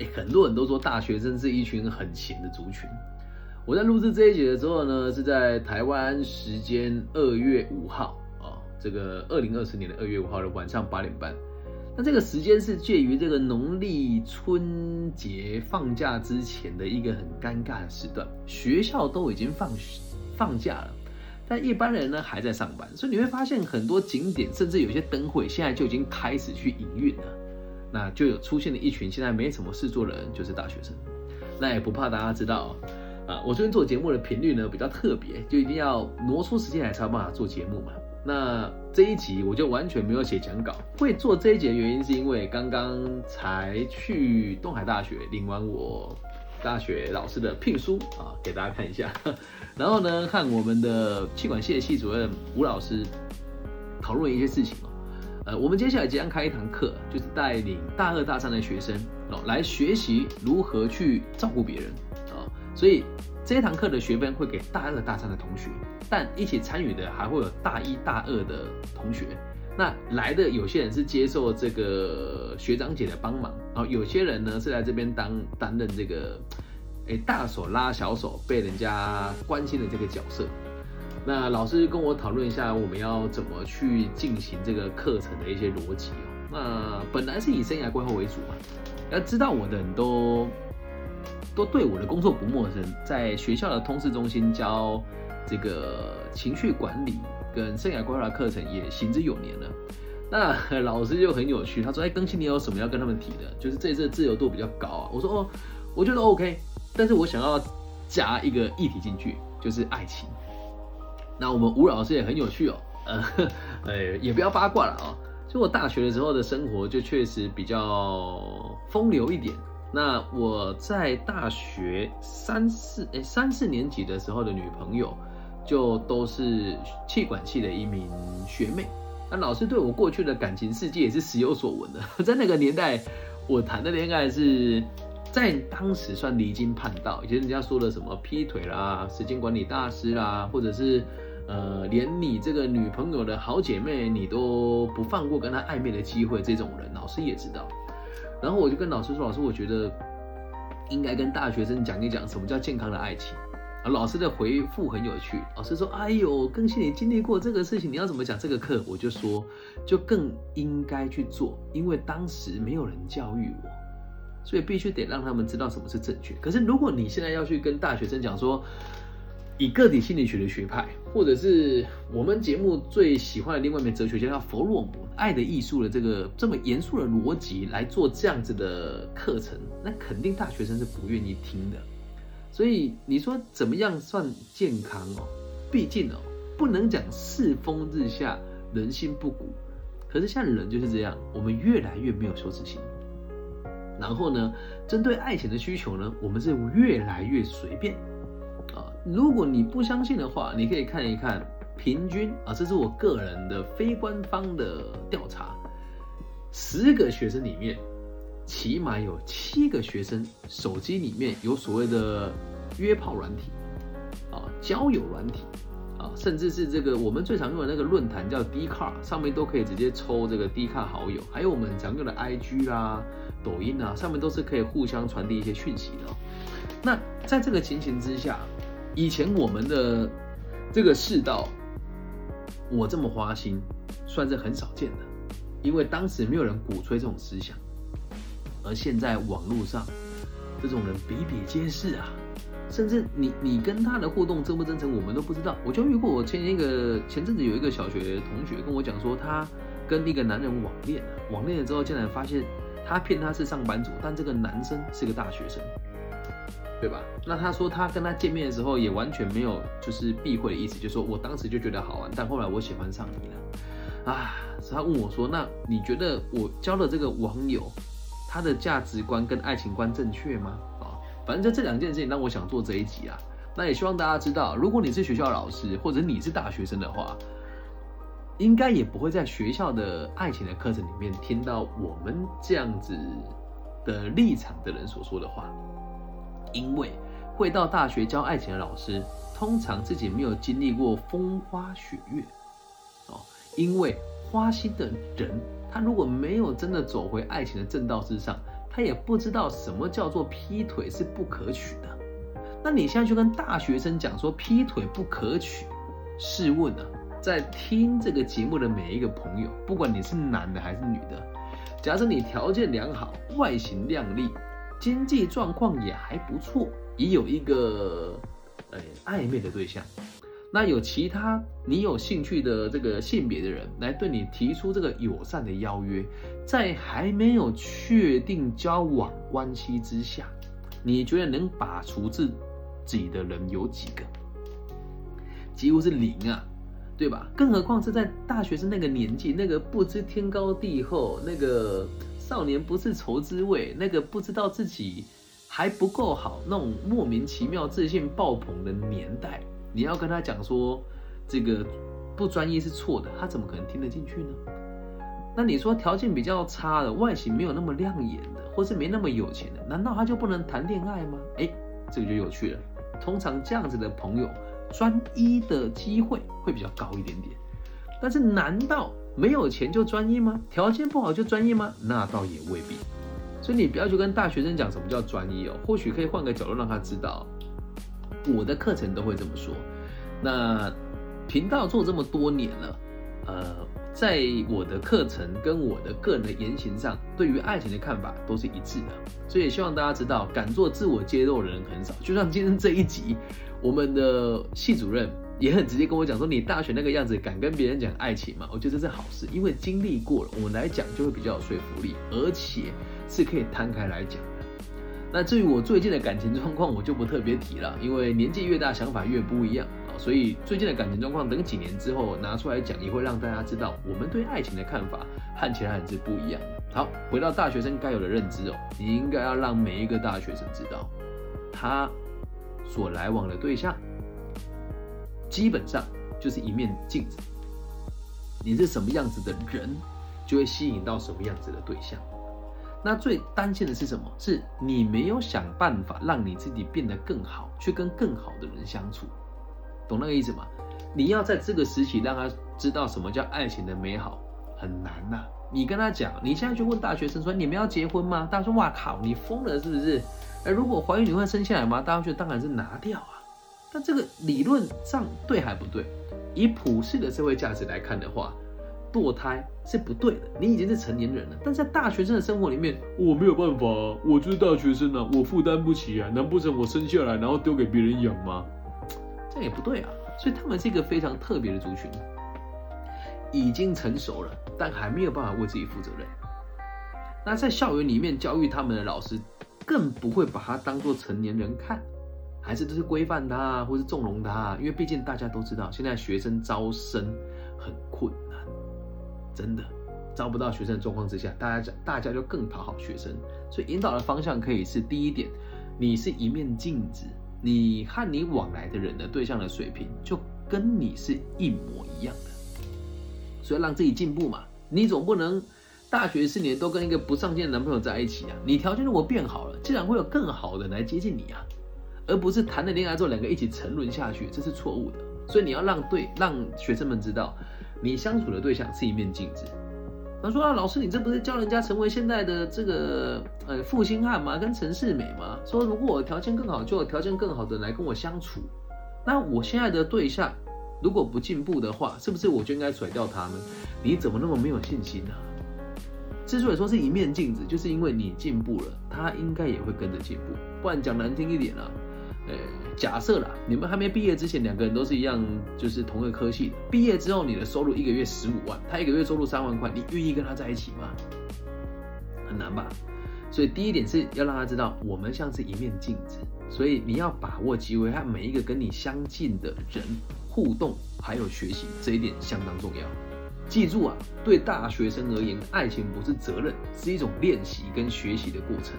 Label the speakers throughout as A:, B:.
A: 哎，很多人都说大学生是一群很闲的族群。我在录制这一节的时候呢，是在台湾时间二月五号啊，这个二零二四年的二月五号的晚上八点半。那这个时间是介于这个农历春节放假之前的一个很尴尬的时段，学校都已经放放假了，但一般人呢还在上班，所以你会发现很多景点，甚至有些灯会，现在就已经开始去营运了。那就有出现了一群现在没什么事做的人，就是大学生。那也不怕大家知道。啊，我最近做节目的频率呢比较特别，就一定要挪出时间来才有办法做节目嘛。那这一集我就完全没有写讲稿，会做这一节的原因是因为刚刚才去东海大学领完我大学老师的聘书啊，给大家看一下。然后呢，看我们的气管系的系主任吴老师讨论一些事情哦。呃，我们接下来即将开一堂课，就是带领大二大三的学生哦来学习如何去照顾别人。所以这堂课的学分会给大二、大三的同学，但一起参与的还会有大一、大二的同学。那来的有些人是接受这个学长姐的帮忙，然后有些人呢是来这边当担任这个，哎，大手拉小手，被人家关心的这个角色。那老师跟我讨论一下，我们要怎么去进行这个课程的一些逻辑哦。那本来是以生涯规划为主嘛，要知道我的人都。都对我的工作不陌生，在学校的通识中心教这个情绪管理跟生涯规划的课程也行之有年了。那老师就很有趣，他说：“哎，更新你有什么要跟他们提的？就是这次自由度比较高啊。”我说：“哦，我觉得 OK，但是我想要加一个议题进去，就是爱情。”那我们吴老师也很有趣哦，呃，呃，也不要八卦了啊。就我大学的时候的生活，就确实比较风流一点。那我在大学三四诶三四年级的时候的女朋友，就都是气管系的一名学妹。那老师对我过去的感情世界也是时有所闻的。在那个年代，我谈的恋爱是在当时算离经叛道，以前人家说的什么劈腿啦、时间管理大师啦，或者是呃连你这个女朋友的好姐妹你都不放过跟她暧昧的机会，这种人，老师也知道。然后我就跟老师说：“老师，我觉得应该跟大学生讲一讲什么叫健康的爱情。”啊，老师的回复很有趣。老师说：“哎呦，更新你经历过这个事情，你要怎么讲这个课？”我就说：“就更应该去做，因为当时没有人教育我，所以必须得让他们知道什么是正确。可是如果你现在要去跟大学生讲说，以个体心理学的学派，或者是我们节目最喜欢的另外一名哲学家叫弗洛姆，爱的艺术的这个这么严肃的逻辑来做这样子的课程，那肯定大学生是不愿意听的。所以你说怎么样算健康哦？毕竟哦，不能讲世风日下，人心不古。可是像人就是这样，我们越来越没有羞耻心。然后呢，针对爱情的需求呢，我们是越来越随便。啊如果你不相信的话，你可以看一看平均啊，这是我个人的非官方的调查，十个学生里面，起码有七个学生手机里面有所谓的约炮软体啊，交友软体啊，甚至是这个我们最常用的那个论坛叫 D 卡，上面都可以直接抽这个 D 卡好友，还有我们常用的 IG 啦、抖音啊，上面都是可以互相传递一些讯息的。那在这个情形之下。以前我们的这个世道，我这么花心，算是很少见的，因为当时没有人鼓吹这种思想，而现在网络上这种人比比皆是啊，甚至你你跟他的互动真不真诚，我们都不知道。我就遇过，我前一个前阵子有一个小学同学跟我讲说，他跟一个男人网恋，网恋了之后竟然发现他骗他是上班族，但这个男生是个大学生。对吧？那他说他跟他见面的时候也完全没有就是避讳的意思，就说我当时就觉得好玩，但后来我喜欢上你了啊。他问我说：“那你觉得我交的这个网友，他的价值观跟爱情观正确吗？”啊，反正就这两件事情让我想做这一集啊。那也希望大家知道，如果你是学校老师或者你是大学生的话，应该也不会在学校的爱情的课程里面听到我们这样子的立场的人所说的话。因为会到大学教爱情的老师，通常自己没有经历过风花雪月，哦，因为花心的人，他如果没有真的走回爱情的正道之上，他也不知道什么叫做劈腿是不可取的。那你现在就跟大学生讲说劈腿不可取，试问啊，在听这个节目的每一个朋友，不管你是男的还是女的，假设你条件良好，外形靓丽，经济状况也还不错，也有一个呃暧昧的对象。那有其他你有兴趣的这个性别的人来对你提出这个友善的邀约，在还没有确定交往关系之下，你觉得能把除自己的人有几个？几乎是零啊，对吧？更何况是在大学生那个年纪，那个不知天高地厚，那个少年不是愁滋味，那个不知道自己还不够好，那种莫名其妙自信爆棚的年代。你要跟他讲说，这个不专业是错的，他怎么可能听得进去呢？那你说条件比较差的，外形没有那么亮眼的，或是没那么有钱的，难道他就不能谈恋爱吗？哎，这个就有趣了。通常这样子的朋友，专一的机会会比较高一点点。但是难道没有钱就专一吗？条件不好就专一吗？那倒也未必。所以你不要去跟大学生讲什么叫专一哦，或许可以换个角度让他知道。我的课程都会这么说。那频道做这么多年了，呃，在我的课程跟我的个人的言行上，对于爱情的看法都是一致的。所以希望大家知道，敢做自我揭露的人很少。就像今天这一集，我们的系主任也很直接跟我讲说：“你大学那个样子，敢跟别人讲爱情吗？”我觉得这是好事，因为经历过了，我来讲就会比较有说服力，而且是可以摊开来讲的。那至于我最近的感情状况，我就不特别提了，因为年纪越大，想法越不一样啊。所以最近的感情状况，等几年之后拿出来讲，也会让大家知道我们对爱情的看法和其他人是不一样。好，回到大学生该有的认知哦，你应该要让每一个大学生知道，他所来往的对象，基本上就是一面镜子。你是什么样子的人，就会吸引到什么样子的对象。那最担心的是什么？是你没有想办法让你自己变得更好，去跟更好的人相处，懂那个意思吗？你要在这个时期让他知道什么叫爱情的美好，很难呐。你跟他讲，你现在去问大学生说你们要结婚吗？大家说哇靠，你疯了是不是？哎，如果怀孕你会生下来吗？大家觉得当然是拿掉啊。但这个理论上对还不对？以普世的社会价值来看的话。堕胎是不对的，你已经是成年人了。但在大学生的生活里面，我没有办法，我就是大学生啊，我负担不起啊，难不成我生下来然后丢给别人养吗？这也不对啊。所以他们是一个非常特别的族群，已经成熟了，但还没有办法为自己负责任。那在校园里面教育他们的老师，更不会把他当做成年人看，还是都是规范他，或是纵容他。因为毕竟大家都知道，现在学生招生很困难。真的招不到学生的状况之下，大家大家就更讨好学生，所以引导的方向可以是第一点，你是一面镜子，你和你往来的人的对象的水平就跟你是一模一样的，所以让自己进步嘛，你总不能大学四年都跟一个不上进的男朋友在一起啊，你条件如果变好了，自然会有更好的来接近你啊，而不是谈了恋爱之后两个一起沉沦下去，这是错误的，所以你要让对让学生们知道。你相处的对象是一面镜子。他说啊，老师，你这不是教人家成为现在的这个呃负心汉吗？跟陈世美吗？说如果我条件更好，就有条件更好的来跟我相处。那我现在的对象如果不进步的话，是不是我就应该甩掉他呢？你怎么那么没有信心呢？之所以说是一面镜子，就是因为你进步了，他应该也会跟着进步。不然讲难听一点啊。呃，假设啦，你们还没毕业之前，两个人都是一样，就是同一个科系的。毕业之后，你的收入一个月十五万，他一个月收入三万块，你愿意跟他在一起吗？很难吧。所以第一点是要让他知道，我们像是一面镜子，所以你要把握机会，和每一个跟你相近的人互动，还有学习，这一点相当重要。记住啊，对大学生而言，爱情不是责任，是一种练习跟学习的过程。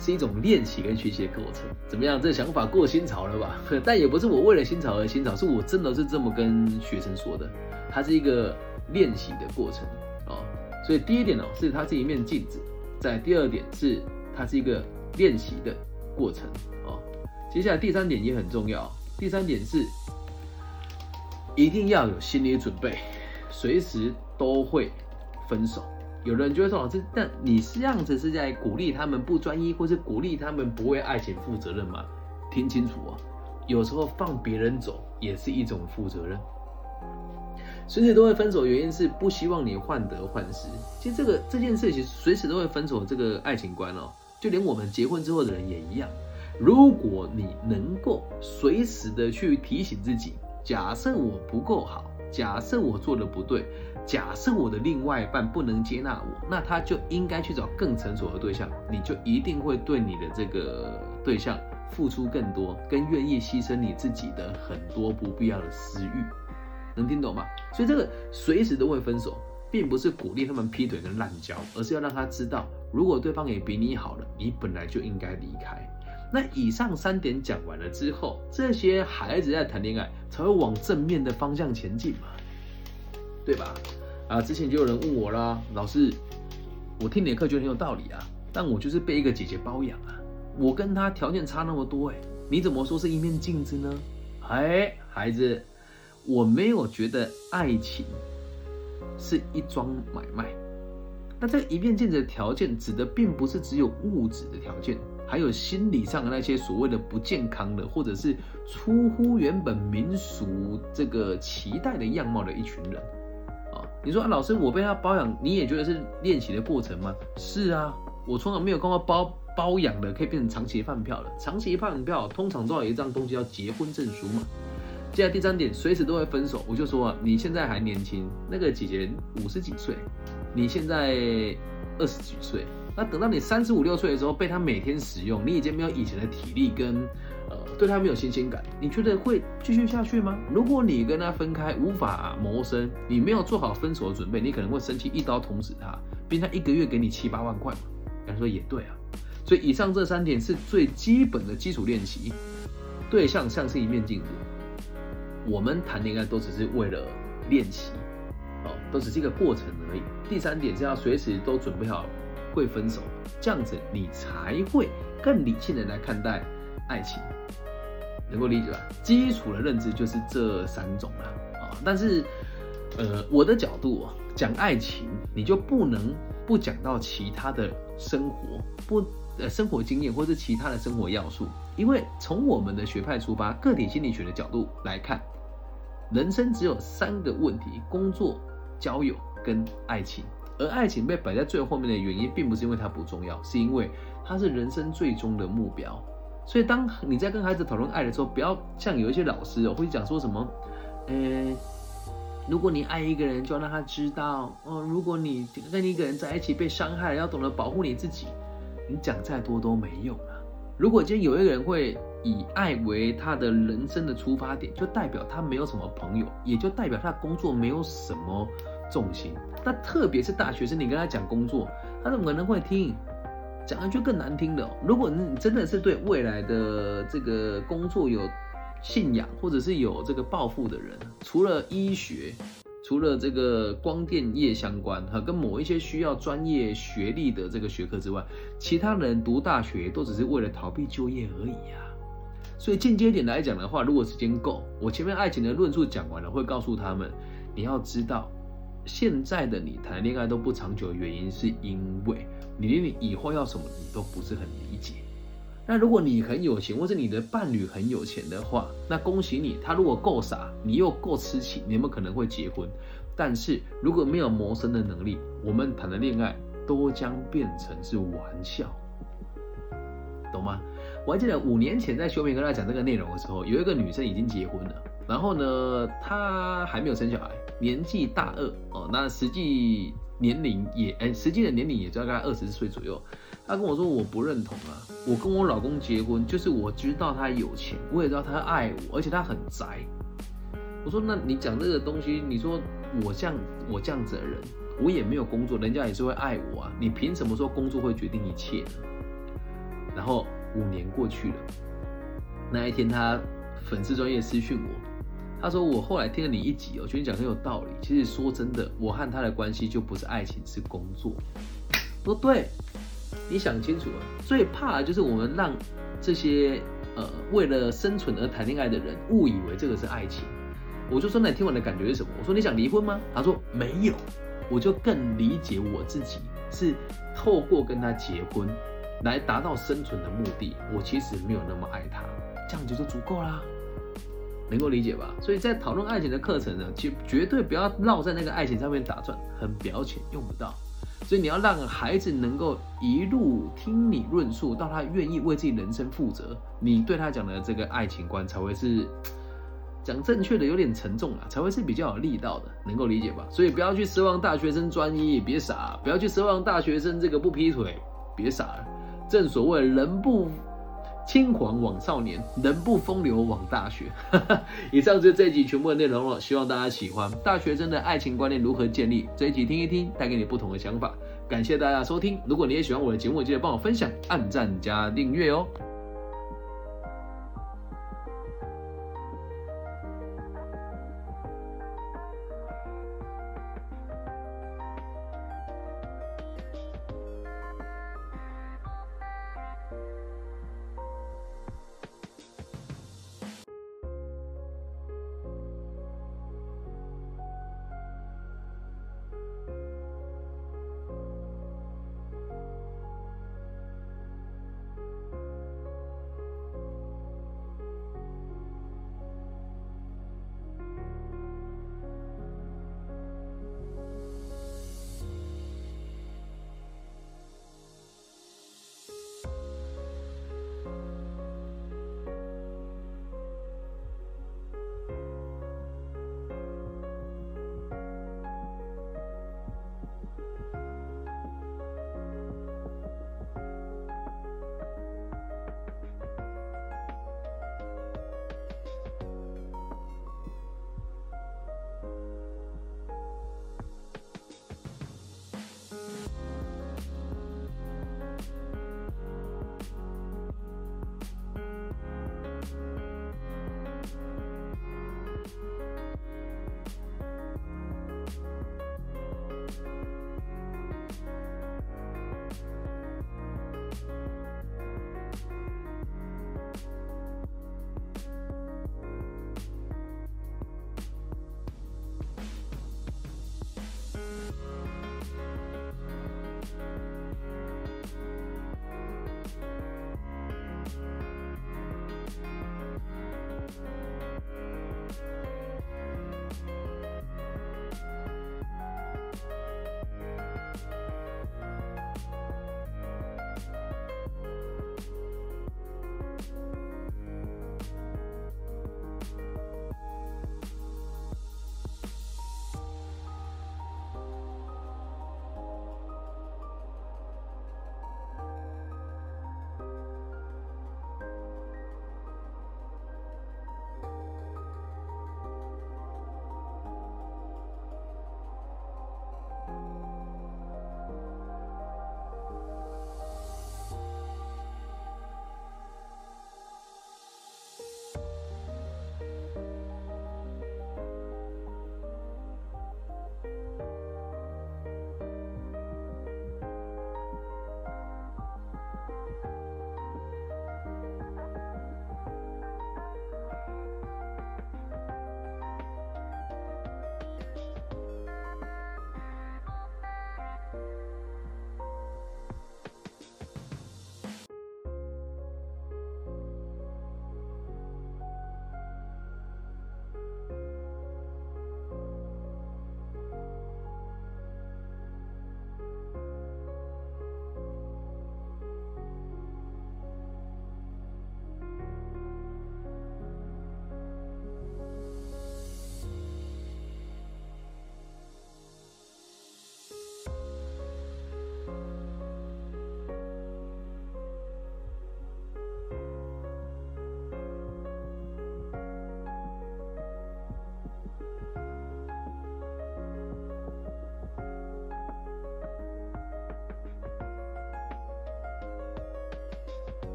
A: 是一种练习跟学习的过程，怎么样？这想法过新潮了吧？但也不是我为了新潮而新潮，是我真的是这么跟学生说的。它是一个练习的过程哦。所以第一点哦，是它是一面镜子；在第二点是它是一个练习的过程哦。接下来第三点也很重要，第三点是一定要有心理准备，随时都会分手有的人就会说老师，但你是这样子是在鼓励他们不专一，或是鼓励他们不为爱情负责任吗？听清楚啊，有时候放别人走也是一种负责任。随时都会分手，原因是不希望你患得患失。其实这个这件事情随时都会分手，这个爱情观哦，就连我们结婚之后的人也一样。如果你能够随时的去提醒自己，假设我不够好，假设我做的不对，假设我的另外一半不能接纳我，那他就应该去找更成熟的对象，你就一定会对你的这个对象付出更多，更愿意牺牲你自己的很多不必要的私欲。能听懂吗？所以这个随时都会分手，并不是鼓励他们劈腿跟滥交，而是要让他知道，如果对方也比你好了，你本来就应该离开。那以上三点讲完了之后，这些孩子在谈恋爱才会往正面的方向前进嘛，对吧？啊，之前就有人问我啦，老师，我听你的课觉得很有道理啊，但我就是被一个姐姐包养啊，我跟她条件差那么多，哎，你怎么说是一面镜子呢？哎，孩子。我没有觉得爱情是一桩买卖。那这一面镜子的条件，指的并不是只有物质的条件，还有心理上的那些所谓的不健康的，或者是出乎原本民俗这个期待的样貌的一群人。啊，你说，老师，我被他包养，你也觉得是练习的过程吗？是啊，我从来没有看过包包养的可以变成长期饭票的。长期饭票通常都有一张东西叫结婚证书嘛。接下来第三点，随时都会分手。我就说啊，你现在还年轻，那个姐姐五十几岁，你现在二十几岁，那等到你三十五六岁的时候，被他每天使用，你已经没有以前的体力跟呃，对他没有新鲜感，你觉得会继续下去吗？如果你跟他分开，无法谋生，你没有做好分手的准备，你可能会生气一刀捅死他，并他一个月给你七八万块嘛。他说也对啊，所以以上这三点是最基本的基础练习，对象像是一面镜子。我们谈恋爱都只是为了练习，哦，都只是一个过程而已。第三点是要随时都准备好会分手，这样子你才会更理性的来看待爱情，能够理解吧？基础的认知就是这三种了啊。但是，呃，我的角度讲爱情，你就不能不讲到其他的生活不呃生活经验或是其他的生活要素，因为从我们的学派出发，个体心理学的角度来看。人生只有三个问题：工作、交友跟爱情。而爱情被摆在最后面的原因，并不是因为它不重要，是因为它是人生最终的目标。所以，当你在跟孩子讨论爱的时候，不要像有一些老师哦会讲说什么：，呃，如果你爱一个人，就要让他知道哦；，如果你跟一个人在一起被伤害了，要懂得保护你自己。你讲再多都没用啊！如果今天有一个人会。以爱为他的人生的出发点，就代表他没有什么朋友，也就代表他的工作没有什么重心。那特别是大学生，你跟他讲工作，他怎么可能会听？讲一句更难听的，如果你真的是对未来的这个工作有信仰，或者是有这个抱负的人，除了医学。除了这个光电业相关和跟某一些需要专业学历的这个学科之外，其他人读大学都只是为了逃避就业而已啊。所以间接点来讲的话，如果时间够，我前面爱情的论述讲完了，会告诉他们，你要知道，现在的你谈恋爱都不长久的原因，是因为你连你以后要什么你都不是很理解。那如果你很有钱，或者你的伴侣很有钱的话，那恭喜你。他如果够傻，你又够痴情，你们可能会结婚。但是如果没有谋生的能力，我们谈的恋爱都将变成是玩笑，懂吗？我还记得五年前在修明跟他讲这个内容的时候，有一个女生已经结婚了，然后呢，她还没有生小孩，年纪大二哦，那实际年龄也哎，实际的年龄也大概二十岁左右。他跟我说我不认同啊，我跟我老公结婚就是我知道他有钱，我也知道他爱我，而且他很宅。我说那你讲这个东西，你说我像我这样子的人，我也没有工作，人家也是会爱我啊，你凭什么说工作会决定一切呢？然后五年过去了，那一天他粉丝专业私讯我，他说我后来听了你一集，我觉得你讲很有道理。其实说真的，我和他的关系就不是爱情，是工作。说对。你想清楚了，最怕的就是我们让这些呃为了生存而谈恋爱的人误以为这个是爱情。我就说，那你听完的感觉是什么？我说你想离婚吗？他说没有。我就更理解我自己是透过跟他结婚来达到生存的目的。我其实没有那么爱他，这样子就足够啦。能够理解吧？所以在讨论爱情的课程呢，绝绝对不要绕在那个爱情上面打转，很表浅，用不到。所以你要让孩子能够一路听你论述，到他愿意为自己人生负责，你对他讲的这个爱情观才会是讲正确的，有点沉重啊，才会是比较有力道的，能够理解吧？所以不要去奢望大学生专一，别傻；不要去奢望大学生这个不劈腿，别傻。正所谓人不。轻狂枉少年，人不风流枉大学。以上就是这一集全部的内容了，希望大家喜欢。大学生的爱情观念如何建立？这一集听一听，带给你不同的想法。感谢大家收听，如果你也喜欢我的节目，记得帮我分享、按赞加订阅哦。